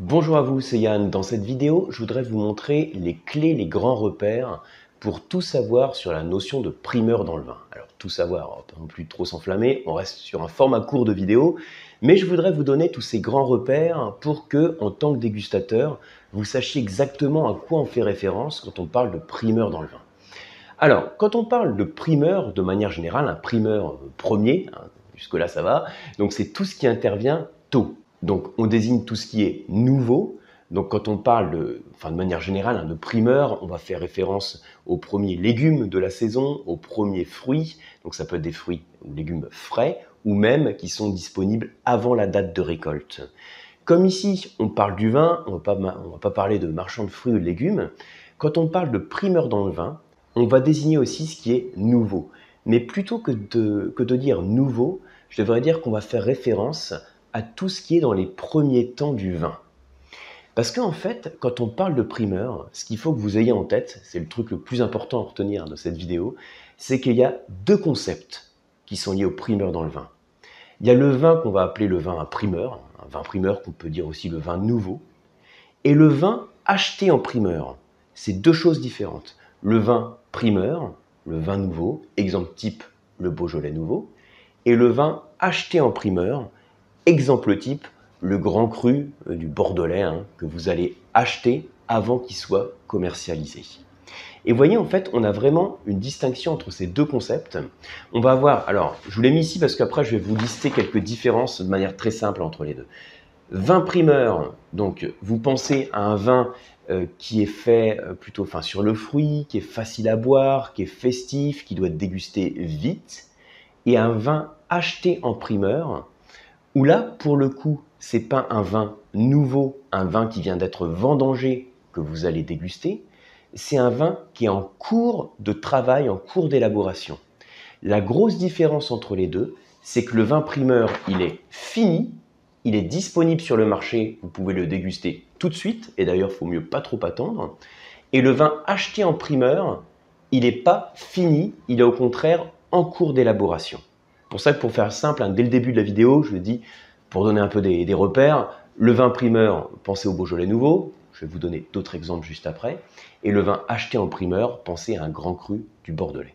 Bonjour à vous, c'est Yann. Dans cette vidéo, je voudrais vous montrer les clés, les grands repères pour tout savoir sur la notion de primeur dans le vin. Alors, tout savoir, pas non plus trop s'enflammer, on reste sur un format court de vidéo, mais je voudrais vous donner tous ces grands repères pour que, en tant que dégustateur, vous sachiez exactement à quoi on fait référence quand on parle de primeur dans le vin. Alors, quand on parle de primeur, de manière générale, un primeur premier, hein, jusque-là ça va, donc c'est tout ce qui intervient tôt. Donc on désigne tout ce qui est nouveau. Donc quand on parle de, de manière générale hein, de primeur, on va faire référence aux premiers légumes de la saison, aux premiers fruits. Donc ça peut être des fruits ou légumes frais ou même qui sont disponibles avant la date de récolte. Comme ici, on parle du vin, on ne va pas parler de marchand de fruits ou de légumes. Quand on parle de primeur dans le vin, on va désigner aussi ce qui est nouveau. Mais plutôt que de, que de dire nouveau, je devrais dire qu'on va faire référence à tout ce qui est dans les premiers temps du vin. Parce qu'en fait, quand on parle de primeur, ce qu'il faut que vous ayez en tête, c'est le truc le plus important à retenir de cette vidéo, c'est qu'il y a deux concepts qui sont liés au primeur dans le vin. Il y a le vin qu'on va appeler le vin à primeur, un vin primeur qu'on peut dire aussi le vin nouveau, et le vin acheté en primeur. C'est deux choses différentes. Le vin primeur, le vin nouveau, exemple type le Beaujolais nouveau, et le vin acheté en primeur, Exemple type, le grand cru euh, du Bordelais hein, que vous allez acheter avant qu'il soit commercialisé. Et voyez, en fait, on a vraiment une distinction entre ces deux concepts. On va avoir, alors, je vous l'ai mis ici parce qu'après, je vais vous lister quelques différences de manière très simple entre les deux. Vin primeur, donc, vous pensez à un vin euh, qui est fait euh, plutôt enfin, sur le fruit, qui est facile à boire, qui est festif, qui doit être dégusté vite, et un vin acheté en primeur, où là, pour le coup, c'est pas un vin nouveau, un vin qui vient d'être vendangé que vous allez déguster, c'est un vin qui est en cours de travail, en cours d'élaboration. La grosse différence entre les deux, c'est que le vin primeur, il est fini, il est disponible sur le marché, vous pouvez le déguster tout de suite, et d'ailleurs, il faut mieux pas trop attendre. Et le vin acheté en primeur, il n'est pas fini, il est au contraire en cours d'élaboration pour ça que pour faire simple, hein, dès le début de la vidéo, je dis, pour donner un peu des, repères, le vin primeur, pensez au Beaujolais nouveau, je vais vous donner d'autres exemples juste après, et le vin acheté en primeur, pensez à un grand cru du Bordelais.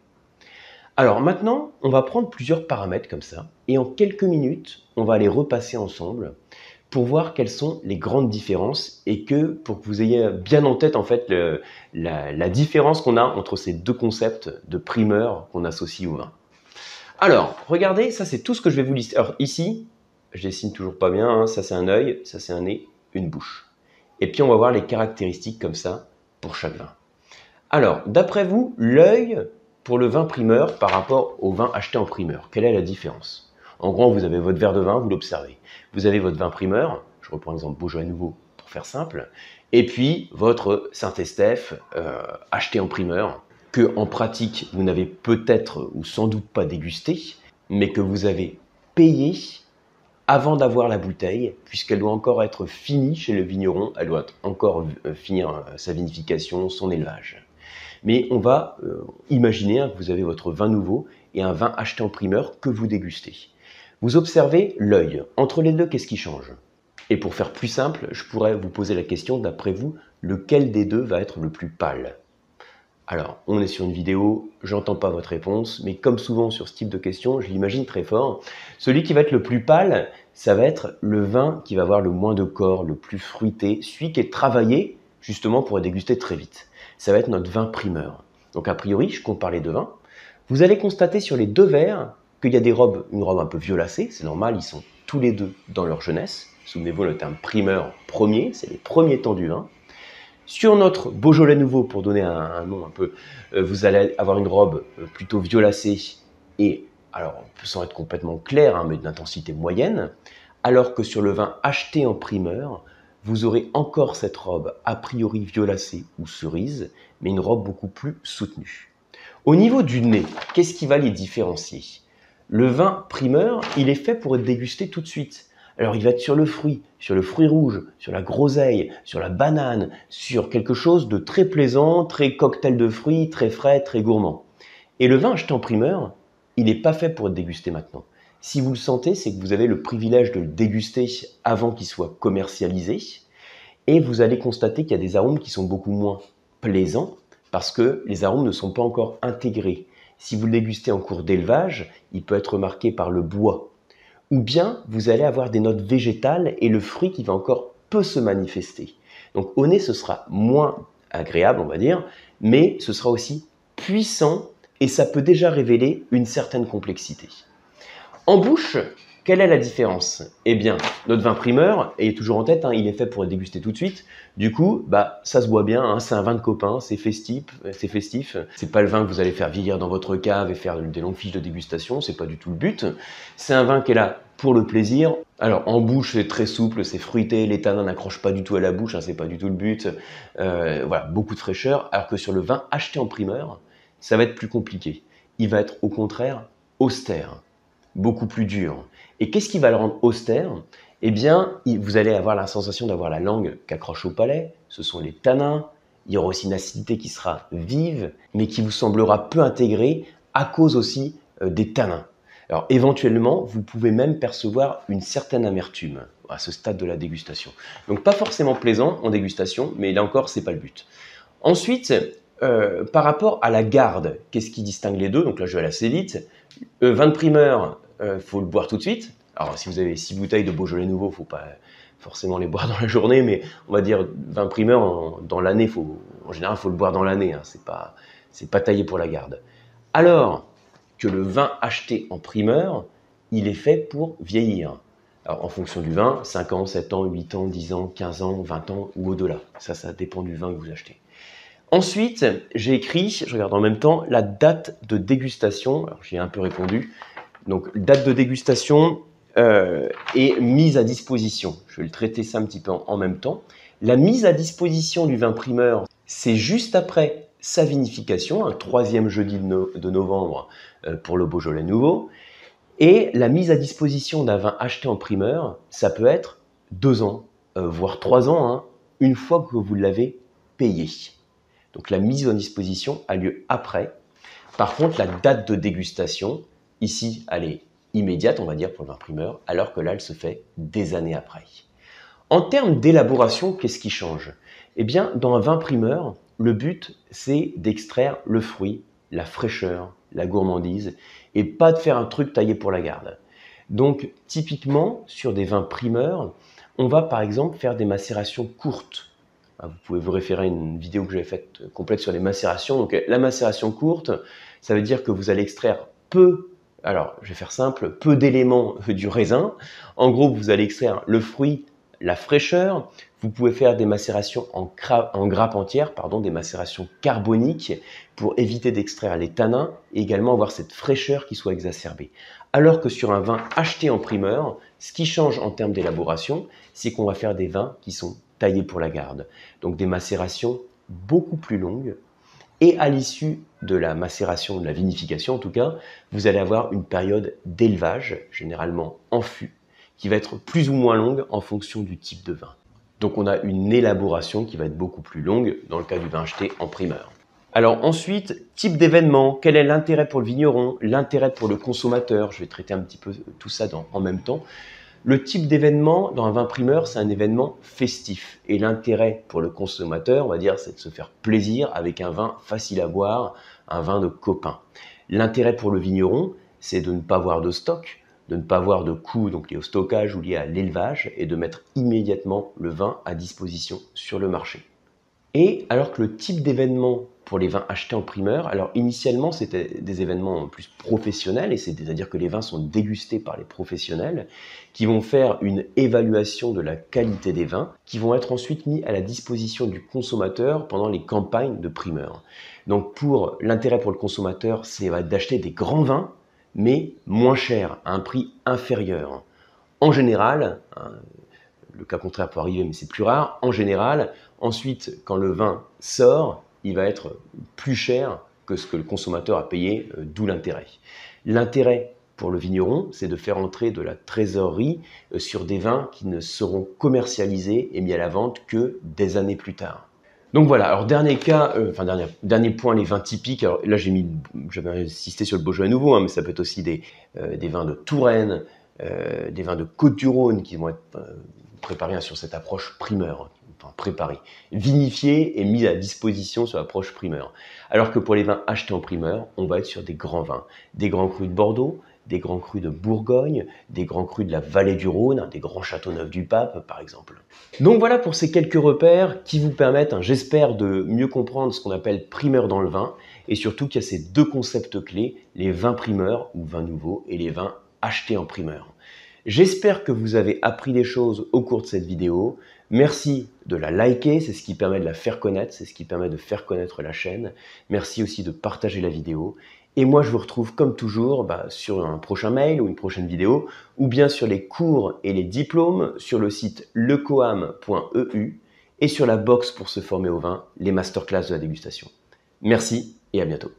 Alors maintenant, on va prendre plusieurs paramètres comme ça, et en quelques minutes, on va les repasser ensemble pour voir quelles sont les grandes différences et que pour que vous ayez bien en tête en fait la différence qu'on a entre ces deux concepts de primeur qu'on associe au vin. Alors, regardez, ça c'est tout ce que je vais vous lister. Alors ici, je dessine toujours pas bien, hein. ça c'est un œil, ça c'est un nez, une bouche. Et puis on va voir les caractéristiques comme ça pour chaque vin. Alors, d'après vous, l'œil pour le vin primeur par rapport au vin acheté en primeur, quelle est la différence? En gros, vous avez votre verre de vin, vous l'observez. Vous avez votre vin primeur, je reprends l'exemple Beaujolais Nouveau pour faire simple, et puis votre Saint-Estèphe euh, acheté en primeur, que en pratique vous n'avez peut-être ou sans doute pas dégusté, mais que vous avez payé avant d'avoir la bouteille, puisqu'elle doit encore être finie chez le vigneron, elle doit encore euh, finir euh, sa vinification, son élevage. Mais on va euh, imaginer hein, que vous avez votre vin nouveau et un vin acheté en primeur que vous dégustez. Vous observez l'œil. Entre les deux, qu'est-ce qui change? Et pour faire plus simple, je pourrais vous poser la question, d'après vous, lequel des deux va être le plus pâle? Alors, on est sur une vidéo, j'entends pas votre réponse, mais comme souvent sur ce type de questions, je l'imagine très fort. Celui qui va être le plus pâle, ça va être le vin qui va avoir le moins de corps, le plus fruité, celui qui est travaillé justement pour être dégusté très vite. Ça va être notre vin primeur. Donc a priori, je compte parler de vin. Vous allez constater sur les deux verres qu'il y a des robes, une robe un peu violacée, c'est normal, ils sont tous les deux dans leur jeunesse. Souvenez-vous le terme primeur premier, c'est les premiers temps du vin. Sur notre Beaujolais nouveau, pour donner un, nom un peu, euh, vous allez avoir une robe euh, plutôt violacée et, alors, sans être complètement clair, hein, mais d'intensité moyenne, alors que sur le vin acheté en primeur, vous aurez encore cette robe a priori violacée ou cerise, mais une robe beaucoup plus soutenue. Au niveau du nez, qu'est-ce qui va les différencier? Le vin primeur, il est fait pour être dégusté tout de suite. Alors il va être sur le fruit, sur le fruit rouge, sur la groseille, sur la banane, sur quelque chose de très plaisant, très cocktail de fruits, très frais, très gourmand. Et le vin acheté en primeur, il n'est pas fait pour être dégusté maintenant. Si vous le sentez, c'est que vous avez le privilège de le déguster avant qu'il soit commercialisé. et vous allez constater qu'il y a des arômes qui sont beaucoup moins plaisants parce que les arômes ne sont pas encore intégrés. Si vous le dégustez en cours d'élevage, il peut être marqué par le bois. Ou bien vous allez avoir des notes végétales et le fruit qui va encore peu se manifester. Donc au nez, ce sera moins agréable, on va dire, mais ce sera aussi puissant et ça peut déjà révéler une certaine complexité. En bouche, quelle est la différence? Eh bien, notre vin primeur, est toujours en tête, hein, il est fait pour être dégusté tout de suite. Du coup, bah, ça se boit bien, hein, c'est un vin de copain, c'est festif, c'est festif. C'est pas le vin que vous allez faire vieillir dans votre cave et faire des longues fiches de dégustation, c'est pas du tout le but. C'est un vin qui est là pour le plaisir. Alors en bouche, c'est très souple, c'est fruité, les tanins n'accrochent pas du tout à la bouche, hein, c'est pas du tout le but. Euh, voilà, beaucoup de fraîcheur. Alors que sur le vin acheté en primeur, ça va être plus compliqué. Il va être au contraire austère, beaucoup plus dur. Et qu'est-ce qui va le rendre austère? Eh bien, vous allez avoir la sensation d'avoir la langue qui accroche au palais, ce sont les tanins, il y aura aussi une acidité qui sera vive, mais qui vous semblera peu intégrée à cause aussi euh, des tanins. Alors éventuellement, vous pouvez même percevoir une certaine amertume à ce stade de la dégustation. Donc pas forcément plaisant en dégustation, mais là encore, c'est pas le but. Ensuite, euh, par rapport à la garde, qu'est-ce qui distingue les deux? Donc là, je vais aller assez vite. Euh, vin de primeur, il euh, faut le boire tout de suite. Alors, si vous avez six bouteilles de Beaujolais nouveau, faut pas forcément les boire dans la journée, mais on va dire vin primeur dans l'année, en général, faut le boire dans l'année. Hein, c'est pas, c'est pas taillé pour la garde. Alors que le vin acheté en primeur, il est fait pour vieillir. Alors, en fonction du vin, 5 ans, 7 ans, 8 ans, 10 ans, 15 ans, 20 ans ou au-delà. Ça, ça dépend du vin que vous achetez. Ensuite, j'ai écrit, je regarde en même temps, la date de dégustation. Alors, j'ai un peu répondu. Donc, date de dégustation euh, et mise à disposition. Je vais le traiter ça un petit peu en, même temps. La mise à disposition du vin primeur, c'est juste après sa vinification, un troisième jeudi de, novembre euh, pour le Beaujolais nouveau. Et la mise à disposition d'un vin acheté en primeur, ça peut être deux ans, euh, voire trois ans, hein, une fois que vous l'avez payé. Donc la mise en disposition a lieu après. Par contre, la date de dégustation, ici, elle est immédiate, on va dire, pour l'imprimeur, alors que là, elle se fait des années après. En termes d'élaboration, qu'est-ce qui change? Eh bien, dans un vin primeur, le but, c'est d'extraire le fruit, la fraîcheur, la gourmandise, et pas de faire un truc taillé pour la garde. Donc, typiquement, sur des vins primeurs, on va par exemple faire des macérations courtes. Ah, vous pouvez vous référer à une vidéo que j'avais faite euh, complète sur les macérations. Donc la macération courte, ça veut dire que vous allez extraire peu, alors je vais faire simple, peu d'éléments du raisin. En gros, vous allez extraire le fruit, la fraîcheur. Vous pouvez faire des macérations en, en grappe entière, pardon, des macérations carboniques pour éviter d'extraire les tanins et également avoir cette fraîcheur qui soit exacerbée. Alors que sur un vin acheté en primeur, ce qui change en termes d'élaboration, c'est qu'on va faire des vins qui sont taillés pour la garde. Donc des macérations beaucoup plus longues. Et à l'issue de la macération, de la vinification en tout cas, vous allez avoir une période d'élevage, généralement en fût, qui va être plus ou moins longue en fonction du type de vin. Donc on a une élaboration qui va être beaucoup plus longue dans le cas du vin acheté en primeur. Alors ensuite, type d'événement, quel est l'intérêt pour le vigneron, l'intérêt pour le consommateur, je vais traiter un petit peu tout ça en même temps. Le type d'événement dans un vin primeur, c'est un événement festif. Et l'intérêt pour le consommateur, on va dire, c'est de se faire plaisir avec un vin facile à boire, un vin de copain. L'intérêt pour le vigneron, c'est de ne pas avoir de stock, de ne pas avoir de coûts donc liés au stockage ou liés à l'élevage et de mettre immédiatement le vin à disposition sur le marché. Et alors que le type d'événement pour les vins achetés en primeur. Alors initialement, c'était des événements plus professionnels, et c'est-à-dire que les vins sont dégustés par les professionnels, qui vont faire une évaluation de la qualité des vins, qui vont être ensuite mis à la disposition du consommateur pendant les campagnes de primeur. Donc pour l'intérêt pour le consommateur, c'est d'acheter des grands vins, mais moins chers, à un prix inférieur. En général, hein, le cas contraire peut arriver, mais c'est plus rare. En général, ensuite, quand le vin sort, il va être plus cher que ce que le consommateur a payé, euh, d'où l'intérêt. L'intérêt pour le vigneron, c'est de faire entrer de la trésorerie euh, sur des vins qui ne seront commercialisés et mis à la vente que des années plus tard. Donc voilà, alors dernier cas, euh, enfin dernier, dernier point, les vins typiques. Alors là, j'ai mis, j'avais insisté sur le Beaujolais nouveau, hein, mais ça peut être aussi des, des vins de Touraine, des vins de Côte-du-Rhône qui vont être préparé sur cette approche primeur, enfin préparé, vinifié et mis à disposition sur l'approche primeur. Alors que pour les vins achetés en primeur, on va être sur des grands vins, des grands crus de Bordeaux, des grands crus de Bourgogne, des grands crus de la vallée du Rhône, des grands châteaux neufs du Pape par exemple. Donc voilà pour ces quelques repères qui vous permettent, hein, j'espère, de mieux comprendre ce qu'on appelle primeur dans le vin et surtout qu'il y a ces deux concepts clés, les vins primeurs ou vins nouveaux et les vins achetés en primeur. J'espère que vous avez appris des choses au cours de cette vidéo. Merci de la liker, c'est ce qui permet de la faire connaître, c'est ce qui permet de faire connaître la chaîne. Merci aussi de partager la vidéo. Et moi, je vous retrouve comme toujours bah, sur un prochain mail ou une prochaine vidéo, ou bien sur les cours et les diplômes sur le site lecoam.eu et sur la box pour se former au vin, les masterclass de la dégustation. Merci et à bientôt.